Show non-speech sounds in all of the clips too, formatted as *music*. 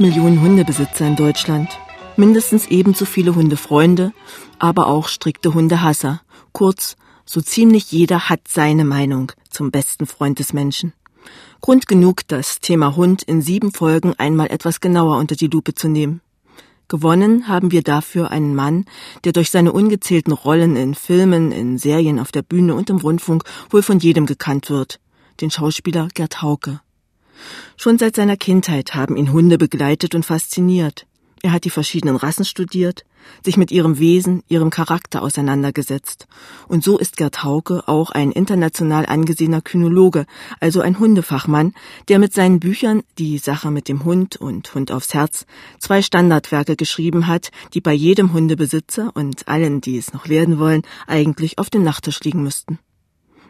Millionen Hundebesitzer in Deutschland, mindestens ebenso viele Hundefreunde, aber auch strikte Hundehasser. Kurz, so ziemlich jeder hat seine Meinung zum besten Freund des Menschen. Grund genug, das Thema Hund in sieben Folgen einmal etwas genauer unter die Lupe zu nehmen. Gewonnen haben wir dafür einen Mann, der durch seine ungezählten Rollen in Filmen, in Serien auf der Bühne und im Rundfunk wohl von jedem gekannt wird, den Schauspieler Gerd Hauke. Schon seit seiner Kindheit haben ihn Hunde begleitet und fasziniert. Er hat die verschiedenen Rassen studiert, sich mit ihrem Wesen, ihrem Charakter auseinandergesetzt. Und so ist Gerd Hauke auch ein international angesehener Kynologe, also ein Hundefachmann, der mit seinen Büchern Die Sache mit dem Hund und Hund aufs Herz zwei Standardwerke geschrieben hat, die bei jedem Hundebesitzer und allen, die es noch werden wollen, eigentlich auf dem Nachttisch liegen müssten.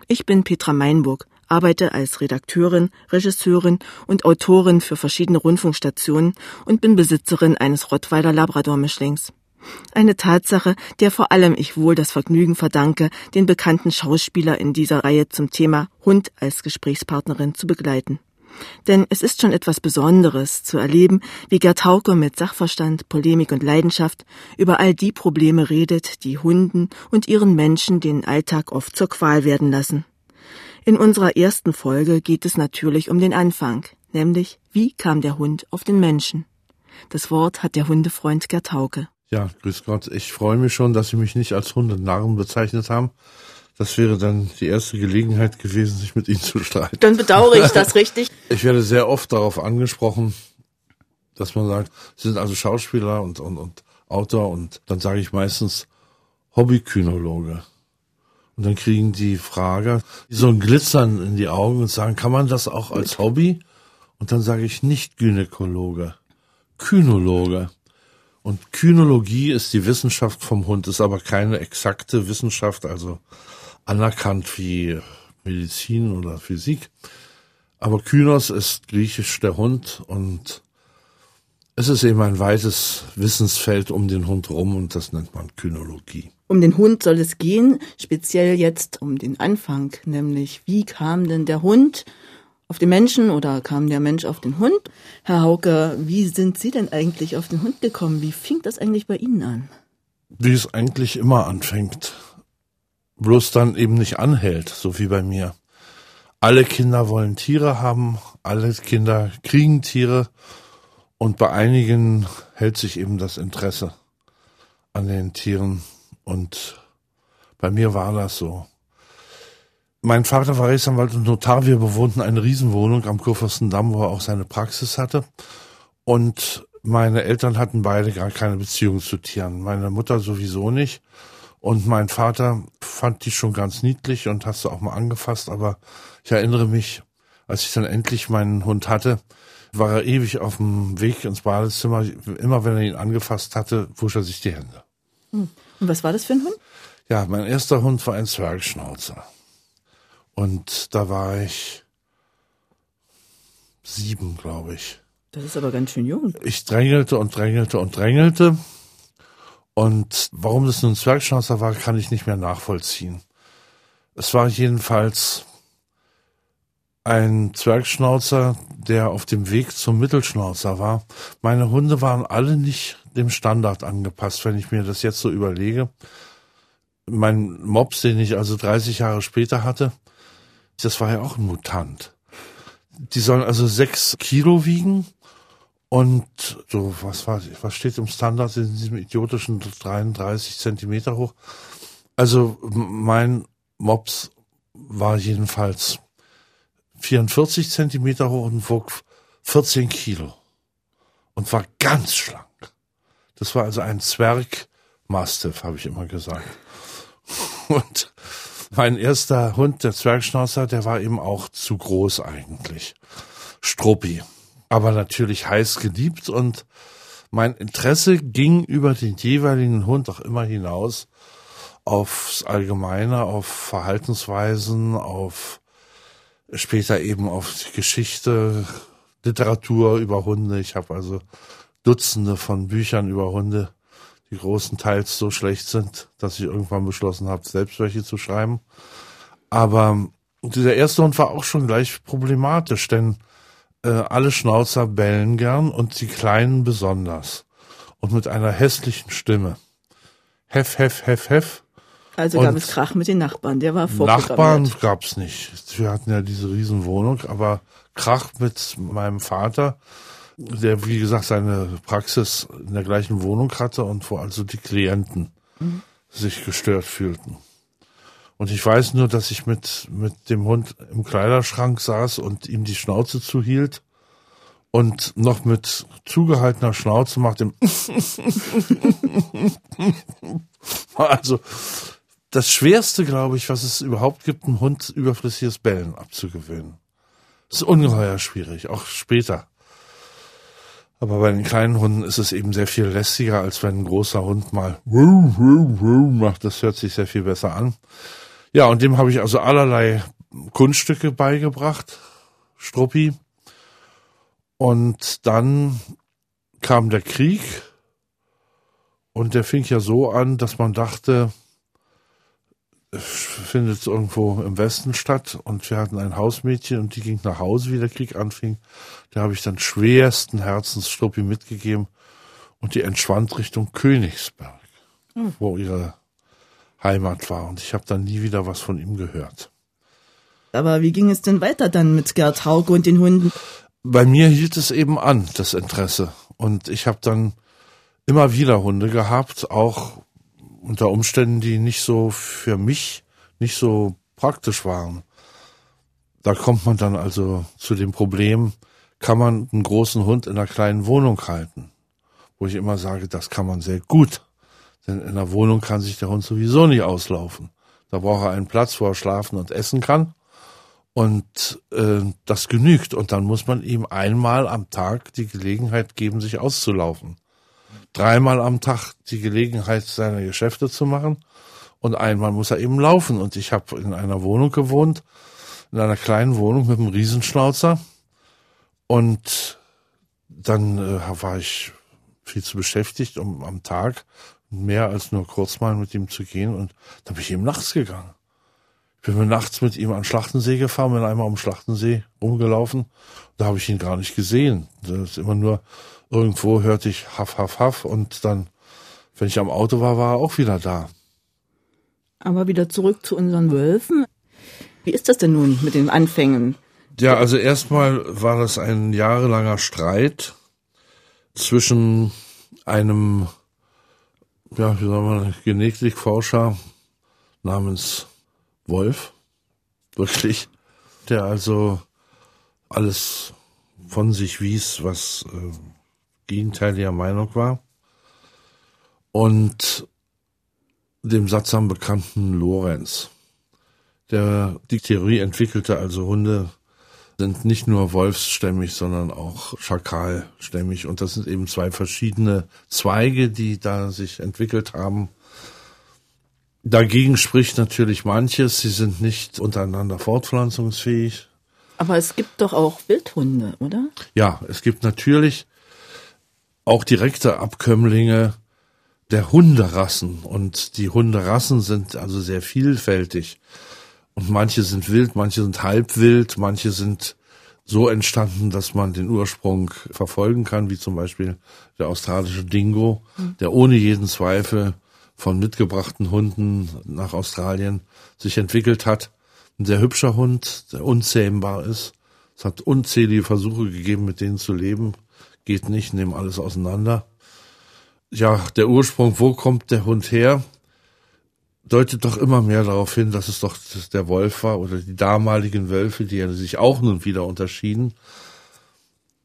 Ich bin Petra Meinburg, arbeite als Redakteurin, Regisseurin und Autorin für verschiedene Rundfunkstationen und bin Besitzerin eines Rottweiler Labrador-Mischlings. Eine Tatsache, der vor allem ich wohl das Vergnügen verdanke, den bekannten Schauspieler in dieser Reihe zum Thema Hund als Gesprächspartnerin zu begleiten. Denn es ist schon etwas Besonderes zu erleben, wie Gerd Hauke mit Sachverstand, Polemik und Leidenschaft über all die Probleme redet, die Hunden und ihren Menschen den Alltag oft zur Qual werden lassen. In unserer ersten Folge geht es natürlich um den Anfang, nämlich wie kam der Hund auf den Menschen. Das Wort hat der Hundefreund Gerd Hauke. Ja, grüß Gott. Ich freue mich schon, dass Sie mich nicht als Hundenarren bezeichnet haben. Das wäre dann die erste Gelegenheit gewesen, sich mit Ihnen zu streiten. Dann bedauere ich *laughs* das richtig. Ich werde sehr oft darauf angesprochen, dass man sagt, Sie sind also Schauspieler und, und, und Autor und dann sage ich meistens Hobbykynologe. Und dann kriegen die Frage so ein Glitzern in die Augen und sagen, kann man das auch als Hobby? Und dann sage ich nicht Gynäkologe, Kynologe. Und Kynologie ist die Wissenschaft vom Hund, ist aber keine exakte Wissenschaft, also anerkannt wie Medizin oder Physik. Aber Kynos ist griechisch der Hund und es ist eben ein weites Wissensfeld um den Hund rum und das nennt man Kynologie. Um den Hund soll es gehen, speziell jetzt um den Anfang, nämlich wie kam denn der Hund auf den Menschen oder kam der Mensch auf den Hund? Herr Hauke, wie sind Sie denn eigentlich auf den Hund gekommen? Wie fing das eigentlich bei Ihnen an? Wie es eigentlich immer anfängt. Bloß dann eben nicht anhält, so wie bei mir. Alle Kinder wollen Tiere haben, alle Kinder kriegen Tiere und bei einigen hält sich eben das Interesse an den Tieren. Und bei mir war das so. Mein Vater war Rechtsanwalt und Notar. Wir bewohnten eine Riesenwohnung am Kurfürstendamm, wo er auch seine Praxis hatte. Und meine Eltern hatten beide gar keine Beziehung zu Tieren. Meine Mutter sowieso nicht. Und mein Vater fand die schon ganz niedlich und hast du auch mal angefasst. Aber ich erinnere mich, als ich dann endlich meinen Hund hatte, war er ewig auf dem Weg ins Badezimmer. Immer wenn er ihn angefasst hatte, wusch er sich die Hände. Hm. Und was war das für ein Hund? Ja, mein erster Hund war ein Zwergschnauzer. Und da war ich sieben, glaube ich. Das ist aber ganz schön jung. Ich drängelte und drängelte und drängelte. Und warum das nun Zwergschnauzer war, kann ich nicht mehr nachvollziehen. Es war jedenfalls ein Zwergschnauzer, der auf dem Weg zum Mittelschnauzer war. Meine Hunde waren alle nicht dem Standard angepasst, wenn ich mir das jetzt so überlege. Mein Mops, den ich also 30 Jahre später hatte, das war ja auch ein Mutant. Die sollen also sechs Kilo wiegen und so, was war, was steht im Standard in diesem idiotischen 33 Zentimeter hoch? Also mein Mops war jedenfalls 44 Zentimeter hoch und wog 14 Kilo und war ganz schlank. Das war also ein Zwergmastiff, habe ich immer gesagt. Und mein erster Hund, der Zwergschnauzer, der war eben auch zu groß eigentlich. Struppi. Aber natürlich heiß geliebt und mein Interesse ging über den jeweiligen Hund auch immer hinaus aufs Allgemeine, auf Verhaltensweisen, auf später eben auf Geschichte, Literatur über Hunde. Ich habe also Dutzende von Büchern über Hunde, die großenteils so schlecht sind, dass ich irgendwann beschlossen habe, selbst welche zu schreiben. Aber dieser erste Hund war auch schon gleich problematisch, denn äh, alle Schnauzer bellen gern und die Kleinen besonders. Und mit einer hässlichen Stimme. Hef, hef, hef, hef. Also Und gab es Krach mit den Nachbarn, der war vorprogrammiert. Nachbarn gab's nicht. Wir hatten ja diese Riesenwohnung, aber Krach mit meinem Vater, der wie gesagt seine Praxis in der gleichen Wohnung hatte und wo also die Klienten sich gestört fühlten. Und ich weiß nur, dass ich mit, mit dem Hund im Kleiderschrank saß und ihm die Schnauze zuhielt und noch mit zugehaltener Schnauze macht dem *laughs* also das Schwerste, glaube ich, was es überhaupt gibt, einem Hund überflüssiges Bellen abzugewöhnen. Das ist ungeheuer schwierig, auch später. Aber bei den kleinen Hunden ist es eben sehr viel lästiger, als wenn ein großer Hund mal macht. Das hört sich sehr viel besser an. Ja, und dem habe ich also allerlei Kunststücke beigebracht, Struppi. Und dann kam der Krieg und der fing ja so an, dass man dachte, findet irgendwo im Westen statt und wir hatten ein Hausmädchen und die ging nach Hause, wie der Krieg anfing. Da habe ich dann schwersten Herzens Struppi mitgegeben und die entschwand Richtung Königsberg, wo ihre Heimat war und ich habe dann nie wieder was von ihm gehört. Aber wie ging es denn weiter dann mit Gerd Hauke und den Hunden? Bei mir hielt es eben an, das Interesse. Und ich habe dann immer wieder Hunde gehabt, auch unter Umständen, die nicht so für mich nicht so praktisch waren. Da kommt man dann also zu dem Problem, kann man einen großen Hund in einer kleinen Wohnung halten? Wo ich immer sage, das kann man sehr gut. Denn in einer Wohnung kann sich der Hund sowieso nicht auslaufen. Da braucht er einen Platz, wo er schlafen und essen kann. Und äh, das genügt. Und dann muss man ihm einmal am Tag die Gelegenheit geben, sich auszulaufen. Dreimal am Tag die Gelegenheit, seine Geschäfte zu machen. Und einmal muss er eben laufen. Und ich habe in einer Wohnung gewohnt, in einer kleinen Wohnung mit einem Riesenschnauzer. Und dann äh, war ich viel zu beschäftigt, um am Tag mehr als nur kurz mal mit ihm zu gehen. Und dann bin ich eben nachts gegangen. Ich bin mir nachts mit ihm an Schlachtensee gefahren, bin einmal am Schlachtensee rumgelaufen. Da habe ich ihn gar nicht gesehen. Das ist immer nur irgendwo hörte ich Haff, Haff, Haff und dann, wenn ich am Auto war, war er auch wieder da. Aber wieder zurück zu unseren Wölfen. Wie ist das denn nun mit den Anfängen? Ja, also erstmal war es ein jahrelanger Streit zwischen einem, ja, wie soll man, Genetikforscher namens Wolf, *laughs* wirklich, der also alles von sich wies, was äh, gegenteiliger Meinung war. Und dem sattsam bekannten Lorenz, der die Theorie entwickelte, also Hunde sind nicht nur wolfsstämmig, sondern auch schakalstämmig. Und das sind eben zwei verschiedene Zweige, die da sich entwickelt haben. Dagegen spricht natürlich manches, sie sind nicht untereinander fortpflanzungsfähig. Aber es gibt doch auch Wildhunde, oder? Ja, es gibt natürlich auch direkte Abkömmlinge der Hunderassen. Und die Hunderassen sind also sehr vielfältig. Und manche sind wild, manche sind halbwild, manche sind so entstanden, dass man den Ursprung verfolgen kann, wie zum Beispiel der australische Dingo, der ohne jeden Zweifel von mitgebrachten Hunden nach Australien sich entwickelt hat. Ein sehr hübscher Hund, der unzähmbar ist. Es hat unzählige Versuche gegeben, mit denen zu leben. Geht nicht, nehmen alles auseinander. Ja, der Ursprung, wo kommt der Hund her? Deutet doch immer mehr darauf hin, dass es doch der Wolf war oder die damaligen Wölfe, die ja sich auch nun wieder unterschieden.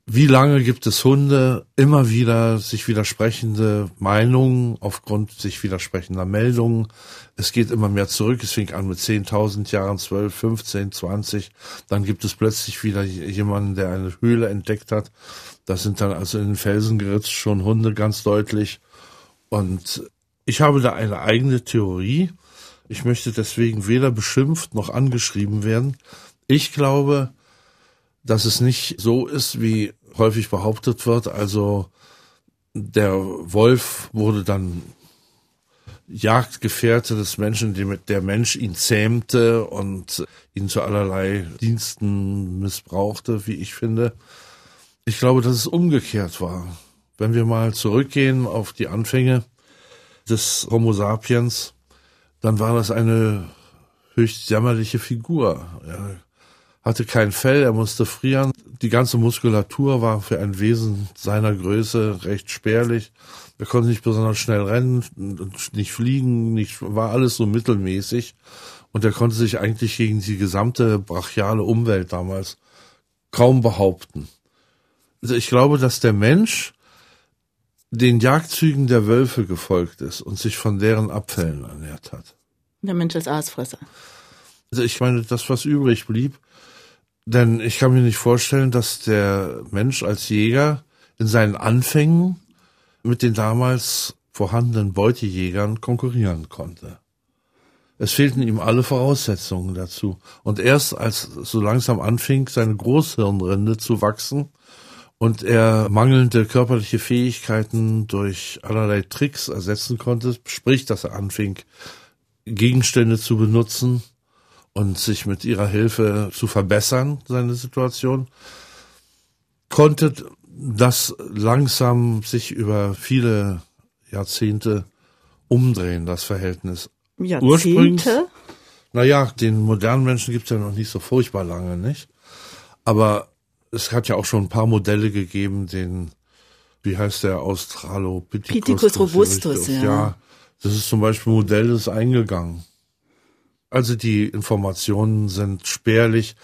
Wie lange gibt es Hunde? Immer wieder sich widersprechende Meinungen aufgrund sich widersprechender Meldungen. Es geht immer mehr zurück. Es fing an mit 10.000 Jahren, 12, 15, 20. Dann gibt es plötzlich wieder jemanden, der eine Höhle entdeckt hat. Das sind dann also in den Felsen geritzt schon Hunde ganz deutlich. Und ich habe da eine eigene Theorie. Ich möchte deswegen weder beschimpft noch angeschrieben werden. Ich glaube, dass es nicht so ist, wie häufig behauptet wird. Also der Wolf wurde dann Jagdgefährte des Menschen, der Mensch ihn zähmte und ihn zu allerlei Diensten missbrauchte, wie ich finde. Ich glaube, dass es umgekehrt war. Wenn wir mal zurückgehen auf die Anfänge des Homo sapiens, dann war das eine höchst jämmerliche Figur. Er hatte kein Fell, er musste frieren. Die ganze Muskulatur war für ein Wesen seiner Größe recht spärlich. Er konnte nicht besonders schnell rennen, nicht fliegen, nicht, war alles so mittelmäßig. Und er konnte sich eigentlich gegen die gesamte brachiale Umwelt damals kaum behaupten. Also ich glaube, dass der Mensch den Jagdzügen der Wölfe gefolgt ist und sich von deren Abfällen ernährt hat. Der Mensch als Aasfresser. Also ich meine, das, was übrig blieb, denn ich kann mir nicht vorstellen, dass der Mensch als Jäger in seinen Anfängen mit den damals vorhandenen Beutejägern konkurrieren konnte. Es fehlten ihm alle Voraussetzungen dazu. Und erst als so langsam anfing, seine Großhirnrinde zu wachsen und er mangelnde körperliche Fähigkeiten durch allerlei Tricks ersetzen konnte, sprich, dass er anfing, Gegenstände zu benutzen und sich mit ihrer Hilfe zu verbessern, seine Situation, konnte das langsam sich über viele Jahrzehnte umdrehen, das Verhältnis. Jahrzehnte? Naja, den modernen Menschen gibt's ja noch nicht so furchtbar lange, nicht? Aber es hat ja auch schon ein paar Modelle gegeben, den, wie heißt der, Australopithecus Pithecus robustus, ja. Ja, das ist zum Beispiel ein Modell, das ist eingegangen. Also die Informationen sind spärlich.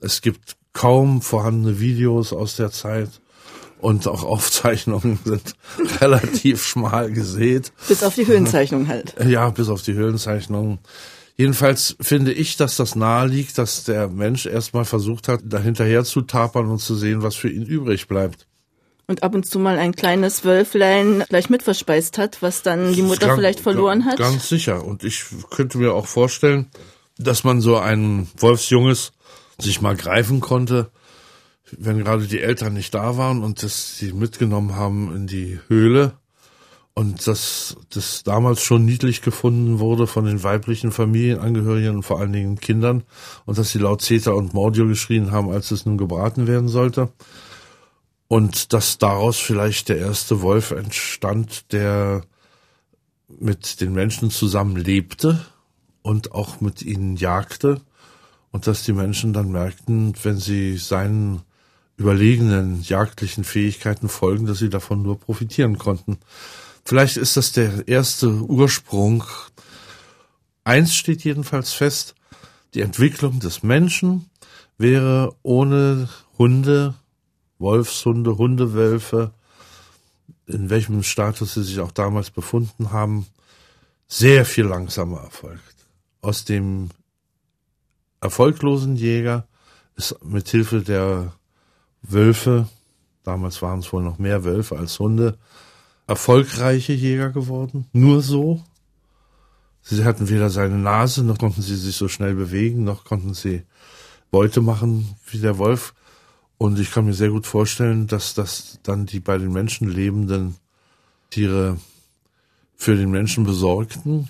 Es gibt kaum vorhandene Videos aus der Zeit und auch *laughs* Aufzeichnungen sind *laughs* relativ schmal gesät. Bis auf die Höhenzeichnung halt. Ja, bis auf die Höhenzeichnung. Jedenfalls finde ich, dass das nahe liegt, dass der Mensch erstmal versucht hat, dahinterher zu tapern und zu sehen, was für ihn übrig bleibt. Und ab und zu mal ein kleines Wölflein gleich mitverspeist hat, was dann die Mutter ganz, vielleicht verloren hat. Ganz sicher. Und ich könnte mir auch vorstellen, dass man so ein Wolfsjunges sich mal greifen konnte wenn gerade die Eltern nicht da waren und das sie mitgenommen haben in die Höhle und dass das damals schon niedlich gefunden wurde von den weiblichen Familienangehörigen und vor allen Dingen Kindern und dass sie laut Zeta und Mordio geschrien haben, als es nun gebraten werden sollte. Und dass daraus vielleicht der erste Wolf entstand, der mit den Menschen zusammen lebte und auch mit ihnen jagte und dass die Menschen dann merkten, wenn sie seinen überlegenen jagdlichen Fähigkeiten folgen, dass sie davon nur profitieren konnten. Vielleicht ist das der erste Ursprung. Eins steht jedenfalls fest, die Entwicklung des Menschen wäre ohne Hunde, Wolfshunde, Hundewölfe, in welchem Status sie sich auch damals befunden haben, sehr viel langsamer erfolgt. Aus dem erfolglosen Jäger ist mit Hilfe der Wölfe, damals waren es wohl noch mehr Wölfe als Hunde, erfolgreiche Jäger geworden. Nur so. Sie hatten weder seine Nase, noch konnten sie sich so schnell bewegen, noch konnten sie Beute machen wie der Wolf. Und ich kann mir sehr gut vorstellen, dass das dann die bei den Menschen lebenden Tiere für den Menschen besorgten.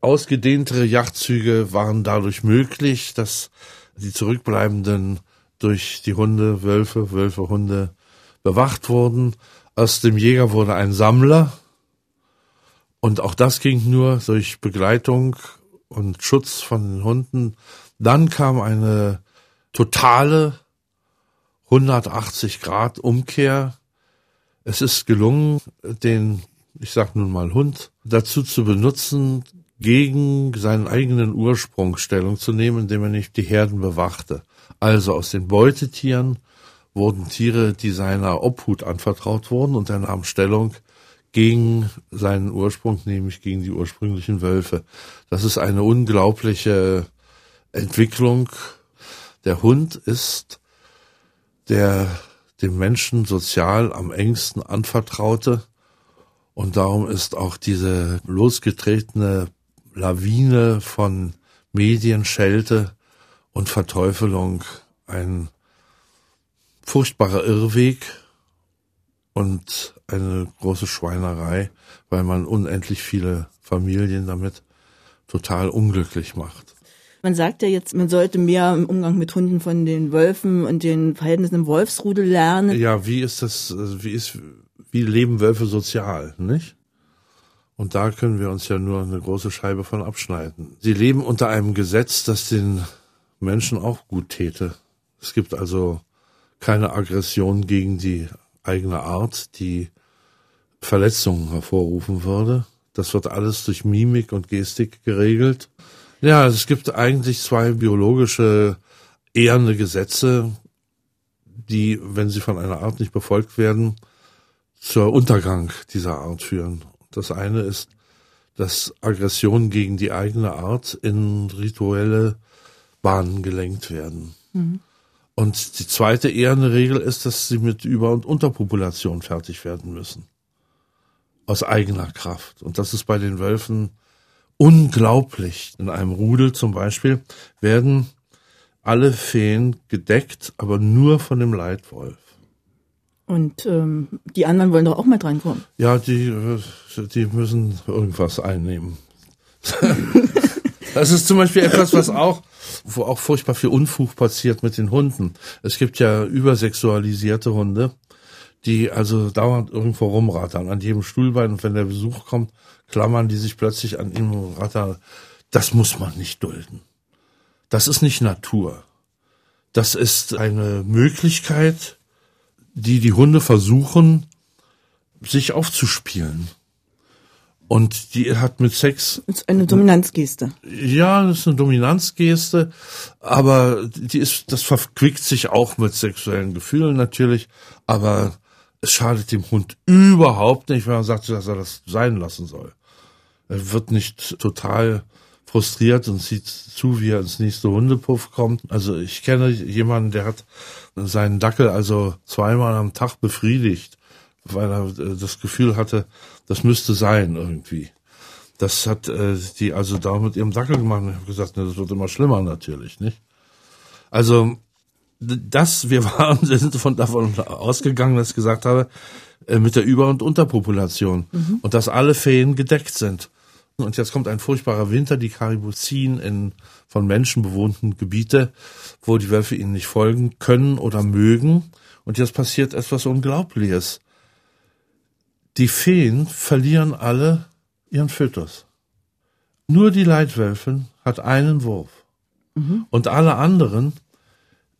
Ausgedehntere Jagdzüge waren dadurch möglich, dass die zurückbleibenden durch die Hunde, Wölfe, Wölfe, Hunde bewacht wurden. Aus dem Jäger wurde ein Sammler. Und auch das ging nur durch Begleitung und Schutz von den Hunden. Dann kam eine totale 180 Grad Umkehr. Es ist gelungen, den, ich sag nun mal Hund, dazu zu benutzen, gegen seinen eigenen Ursprung Stellung zu nehmen, indem er nicht die Herden bewachte. Also aus den Beutetieren wurden Tiere, die seiner Obhut anvertraut wurden und er nahm Stellung gegen seinen Ursprung, nämlich gegen die ursprünglichen Wölfe. Das ist eine unglaubliche Entwicklung. Der Hund ist der dem Menschen sozial am engsten anvertraute und darum ist auch diese losgetretene Lawine von Medien, Schelte und Verteufelung ein furchtbarer Irrweg und eine große Schweinerei, weil man unendlich viele Familien damit total unglücklich macht. Man sagt ja jetzt, man sollte mehr im Umgang mit Hunden von den Wölfen und den Verhältnissen im Wolfsrudel lernen. Ja, wie ist das, wie ist, wie leben Wölfe sozial, nicht? Und da können wir uns ja nur eine große Scheibe von abschneiden. Sie leben unter einem Gesetz, das den Menschen auch gut täte. Es gibt also keine Aggression gegen die eigene Art, die Verletzungen hervorrufen würde. Das wird alles durch Mimik und Gestik geregelt. Ja, es gibt eigentlich zwei biologische ehrende Gesetze, die, wenn sie von einer Art nicht befolgt werden, zur Untergang dieser Art führen. Das eine ist, dass Aggressionen gegen die eigene Art in rituelle Bahnen gelenkt werden. Mhm. Und die zweite ehrende Regel ist, dass sie mit Über- und Unterpopulation fertig werden müssen. Aus eigener Kraft. Und das ist bei den Wölfen unglaublich. In einem Rudel zum Beispiel werden alle Feen gedeckt, aber nur von dem Leitwolf. Und ähm, die anderen wollen doch auch mal drankommen. Ja, die, äh, die müssen irgendwas einnehmen. *laughs* das ist zum Beispiel etwas, was auch, wo auch furchtbar viel Unfug passiert mit den Hunden. Es gibt ja übersexualisierte Hunde, die also dauernd irgendwo rumrattern, an jedem Stuhlbein. Und wenn der Besuch kommt, klammern die sich plötzlich an ihm und rattern. Das muss man nicht dulden. Das ist nicht Natur. Das ist eine Möglichkeit, die die Hunde versuchen, sich aufzuspielen. Und die hat mit Sex. Das ist eine Dominanzgeste. Ja, das ist eine Dominanzgeste, aber die ist, das verquickt sich auch mit sexuellen Gefühlen natürlich, aber es schadet dem Hund überhaupt nicht, wenn man sagt, dass er das sein lassen soll. Er wird nicht total frustriert und sieht zu, wie er ins nächste Hundepuff kommt. Also ich kenne jemanden, der hat seinen Dackel also zweimal am Tag befriedigt, weil er äh, das Gefühl hatte, das müsste sein irgendwie. Das hat äh, die also da mit ihrem Dackel gemacht. Ich habe gesagt, das wird immer schlimmer natürlich, nicht? Also das, wir waren, *laughs* sind von davon ausgegangen, dass ich gesagt habe, äh, mit der Über- und Unterpopulation mhm. und dass alle Feen gedeckt sind. Und jetzt kommt ein furchtbarer Winter, die Karibu ziehen in von Menschen bewohnten Gebiete, wo die Wölfe ihnen nicht folgen können oder mögen. Und jetzt passiert etwas Unglaubliches. Die Feen verlieren alle ihren Fötus. Nur die Leitwölfin hat einen Wurf. Mhm. Und alle anderen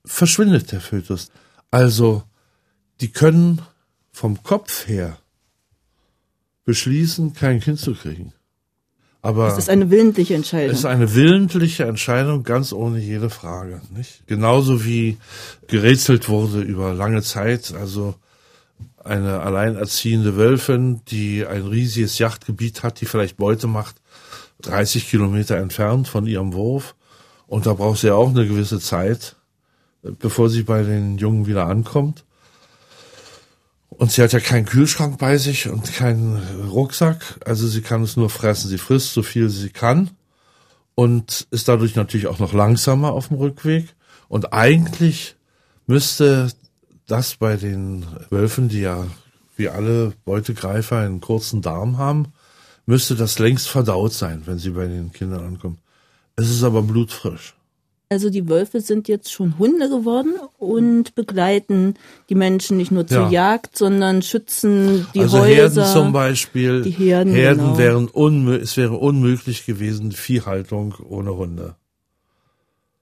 verschwindet der Fötus. Also, die können vom Kopf her beschließen, kein Kind zu kriegen. Aber es ist eine willentliche Entscheidung. Es ist eine willentliche Entscheidung, ganz ohne jede Frage. Nicht? Genauso wie gerätselt wurde über lange Zeit, also eine alleinerziehende Wölfin, die ein riesiges Yachtgebiet hat, die vielleicht Beute macht, 30 Kilometer entfernt von ihrem Wurf. Und da braucht sie auch eine gewisse Zeit, bevor sie bei den Jungen wieder ankommt. Und sie hat ja keinen Kühlschrank bei sich und keinen Rucksack. Also sie kann es nur fressen. Sie frisst so viel sie kann und ist dadurch natürlich auch noch langsamer auf dem Rückweg. Und eigentlich müsste das bei den Wölfen, die ja wie alle Beutegreifer einen kurzen Darm haben, müsste das längst verdaut sein, wenn sie bei den Kindern ankommen. Es ist aber blutfrisch. Also die Wölfe sind jetzt schon Hunde geworden und begleiten die Menschen nicht nur zur ja. Jagd, sondern schützen die also Häuser. Herden zum Beispiel. Die Herden, Herden genau. wären unmöglich, es wäre unmöglich gewesen, Viehhaltung ohne Hunde.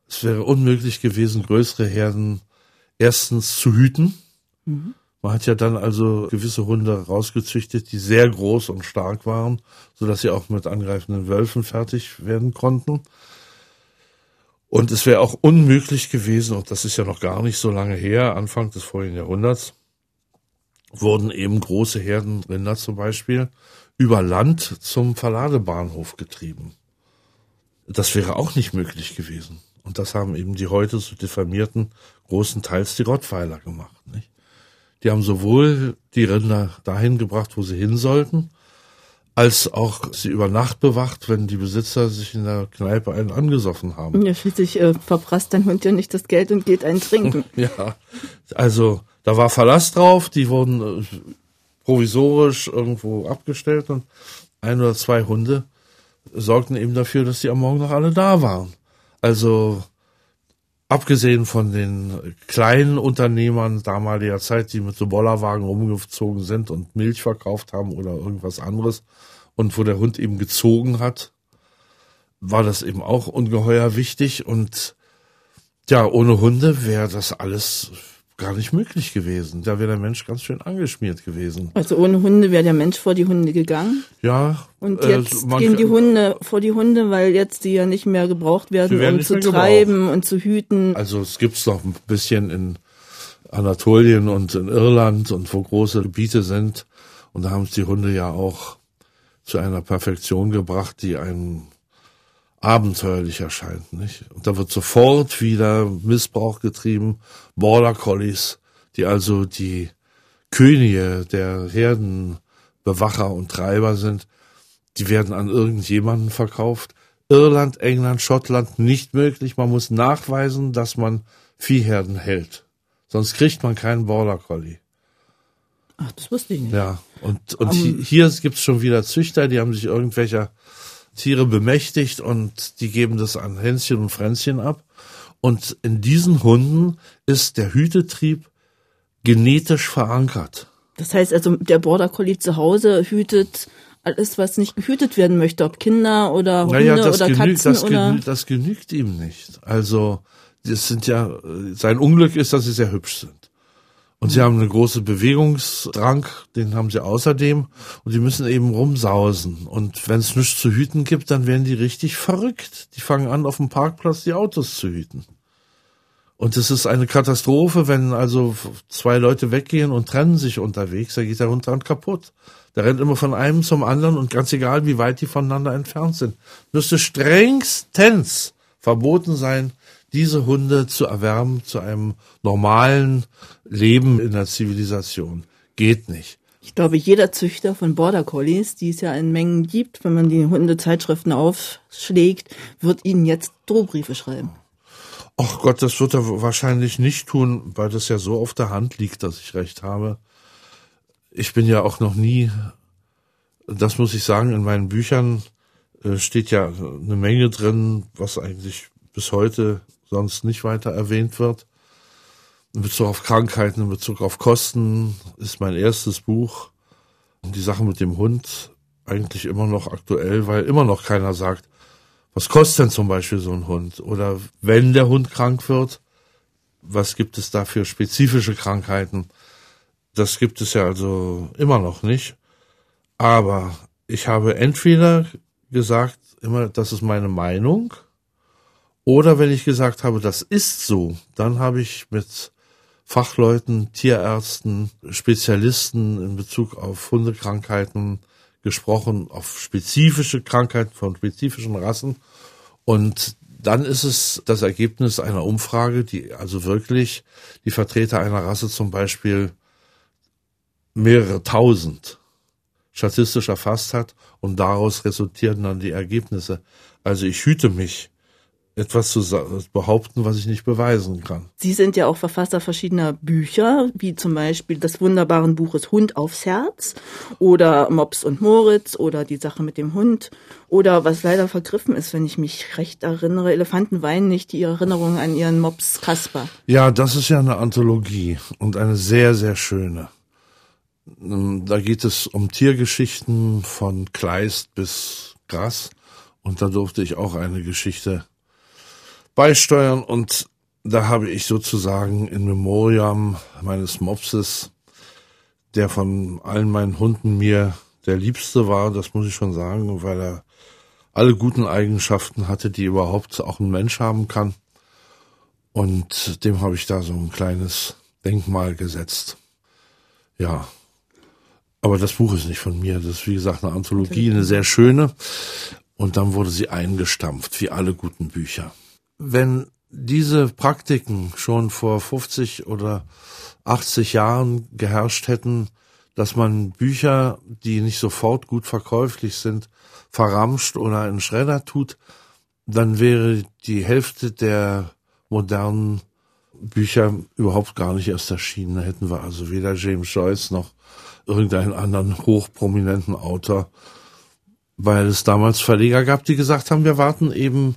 Es wäre unmöglich gewesen, größere Herden erstens zu hüten. Mhm. Man hat ja dann also gewisse Hunde rausgezüchtet, die sehr groß und stark waren, so dass sie auch mit angreifenden Wölfen fertig werden konnten. Und es wäre auch unmöglich gewesen, und das ist ja noch gar nicht so lange her, Anfang des vorigen Jahrhunderts, wurden eben große Herden Rinder zum Beispiel über Land zum Verladebahnhof getrieben. Das wäre auch nicht möglich gewesen. Und das haben eben die heute so diffamierten großen Teils die Rottweiler gemacht. Nicht? Die haben sowohl die Rinder dahin gebracht, wo sie hin sollten, als auch sie über Nacht bewacht, wenn die Besitzer sich in der Kneipe einen angesoffen haben. Ja, schließlich äh, verprasst dein Hund ja nicht das Geld und geht einen trinken. *laughs* ja, also da war Verlass drauf, die wurden äh, provisorisch irgendwo abgestellt und ein oder zwei Hunde sorgten eben dafür, dass die am Morgen noch alle da waren. Also abgesehen von den kleinen Unternehmern damaliger Zeit, die mit so Bollerwagen rumgezogen sind und Milch verkauft haben oder irgendwas anderes und wo der Hund eben gezogen hat, war das eben auch ungeheuer wichtig. Und ja, ohne Hunde wäre das alles gar nicht möglich gewesen. Da wäre der Mensch ganz schön angeschmiert gewesen. Also ohne Hunde wäre der Mensch vor die Hunde gegangen. Ja. Und jetzt äh, gehen die Hunde vor die Hunde, weil jetzt die ja nicht mehr gebraucht werden, werden um zu treiben gebraucht. und zu hüten. Also es gibt's noch ein bisschen in Anatolien und in Irland und wo große Gebiete sind. Und da haben es die Hunde ja auch zu einer Perfektion gebracht, die einem abenteuerlich erscheint, nicht? Und da wird sofort wieder Missbrauch getrieben. Border Collies, die also die Könige der Herdenbewacher und Treiber sind, die werden an irgendjemanden verkauft. Irland, England, Schottland nicht möglich. Man muss nachweisen, dass man Viehherden hält. Sonst kriegt man keinen Border Collie. Ach, das wusste ich nicht. Ja, und, und um, hier gibt's schon wieder Züchter, die haben sich irgendwelcher Tiere bemächtigt und die geben das an Hänschen und Fränzchen ab. Und in diesen Hunden ist der Hütetrieb genetisch verankert. Das heißt also, der Border Collie zu Hause hütet alles, was nicht gehütet werden möchte, ob Kinder oder Hunde naja, oder genügt, Katzen das oder. Genügt, das genügt ihm nicht. Also, das sind ja, sein Unglück ist, dass sie sehr hübsch sind. Und sie haben eine große Bewegungsdrang, den haben sie außerdem. Und die müssen eben rumsausen. Und wenn es nichts zu hüten gibt, dann werden die richtig verrückt. Die fangen an, auf dem Parkplatz die Autos zu hüten. Und es ist eine Katastrophe, wenn also zwei Leute weggehen und trennen sich unterwegs, da geht der Hund dran kaputt. Der rennt immer von einem zum anderen und ganz egal, wie weit die voneinander entfernt sind. Müsste strengstens verboten sein, diese Hunde zu erwärmen zu einem normalen Leben in der Zivilisation. Geht nicht. Ich glaube, jeder Züchter von Border Collies, die es ja in Mengen gibt, wenn man die Hundezeitschriften aufschlägt, wird ihnen jetzt Drohbriefe schreiben. Ach Gott, das wird er wahrscheinlich nicht tun, weil das ja so auf der Hand liegt, dass ich recht habe. Ich bin ja auch noch nie, das muss ich sagen, in meinen Büchern äh, steht ja eine Menge drin, was eigentlich bis heute sonst nicht weiter erwähnt wird. In Bezug auf Krankheiten, in Bezug auf Kosten ist mein erstes Buch. Und die Sache mit dem Hund eigentlich immer noch aktuell, weil immer noch keiner sagt, was kostet denn zum Beispiel so ein Hund? Oder wenn der Hund krank wird, was gibt es da für spezifische Krankheiten? Das gibt es ja also immer noch nicht. Aber ich habe entweder gesagt, immer, das ist meine Meinung, oder wenn ich gesagt habe, das ist so, dann habe ich mit Fachleuten, Tierärzten, Spezialisten in Bezug auf Hundekrankheiten gesprochen, auf spezifische Krankheiten von spezifischen Rassen. Und dann ist es das Ergebnis einer Umfrage, die also wirklich die Vertreter einer Rasse zum Beispiel mehrere tausend statistisch erfasst hat und daraus resultieren dann die Ergebnisse. Also ich hüte mich etwas zu behaupten, was ich nicht beweisen kann. Sie sind ja auch Verfasser verschiedener Bücher, wie zum Beispiel des wunderbaren Buches Hund aufs Herz oder Mops und Moritz oder die Sache mit dem Hund oder was leider vergriffen ist, wenn ich mich recht erinnere, Elefanten weinen nicht die Erinnerung an ihren Mops Kasper. Ja, das ist ja eine Anthologie und eine sehr, sehr schöne. Ähm, da geht es um Tiergeschichten von Kleist bis Gras und da durfte ich auch eine Geschichte beisteuern und da habe ich sozusagen in Memoriam meines Mopses, der von allen meinen Hunden mir der liebste war, das muss ich schon sagen, weil er alle guten Eigenschaften hatte, die überhaupt auch ein Mensch haben kann. Und dem habe ich da so ein kleines Denkmal gesetzt. Ja. Aber das Buch ist nicht von mir. Das ist, wie gesagt, eine Anthologie, eine sehr schöne. Und dann wurde sie eingestampft, wie alle guten Bücher wenn diese Praktiken schon vor 50 oder 80 Jahren geherrscht hätten, dass man Bücher, die nicht sofort gut verkäuflich sind, verramscht oder in Schredder tut, dann wäre die Hälfte der modernen Bücher überhaupt gar nicht erst erschienen. Da hätten wir also weder James Joyce noch irgendeinen anderen hochprominenten Autor, weil es damals Verleger gab, die gesagt haben, wir warten eben,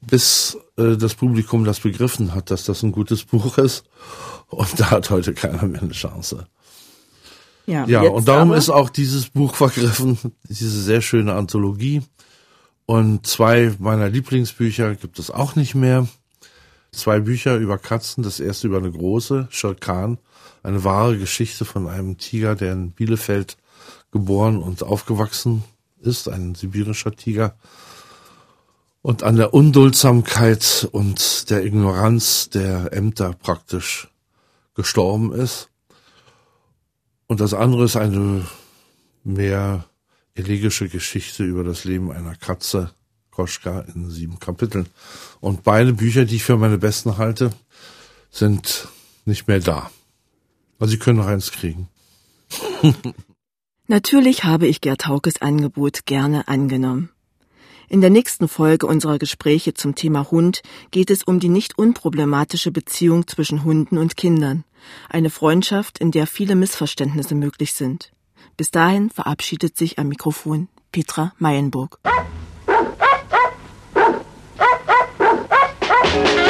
bis äh, das Publikum das begriffen hat, dass das ein gutes Buch ist. Und da hat heute keiner mehr eine Chance. Ja, ja und darum ist auch dieses Buch vergriffen, diese sehr schöne Anthologie. Und zwei meiner Lieblingsbücher gibt es auch nicht mehr. Zwei Bücher über Katzen. Das erste über eine große, Shirkan. Eine wahre Geschichte von einem Tiger, der in Bielefeld geboren und aufgewachsen ist. Ein sibirischer Tiger. Und an der Unduldsamkeit und der Ignoranz der Ämter praktisch gestorben ist. Und das andere ist eine mehr elegische Geschichte über das Leben einer Katze, Koschka, in sieben Kapiteln. Und beide Bücher, die ich für meine besten halte, sind nicht mehr da. Also Sie können noch eins kriegen. *laughs* Natürlich habe ich Gerd Haukes Angebot gerne angenommen. In der nächsten Folge unserer Gespräche zum Thema Hund geht es um die nicht unproblematische Beziehung zwischen Hunden und Kindern. Eine Freundschaft, in der viele Missverständnisse möglich sind. Bis dahin verabschiedet sich am Mikrofon Petra Meyenburg. *laughs*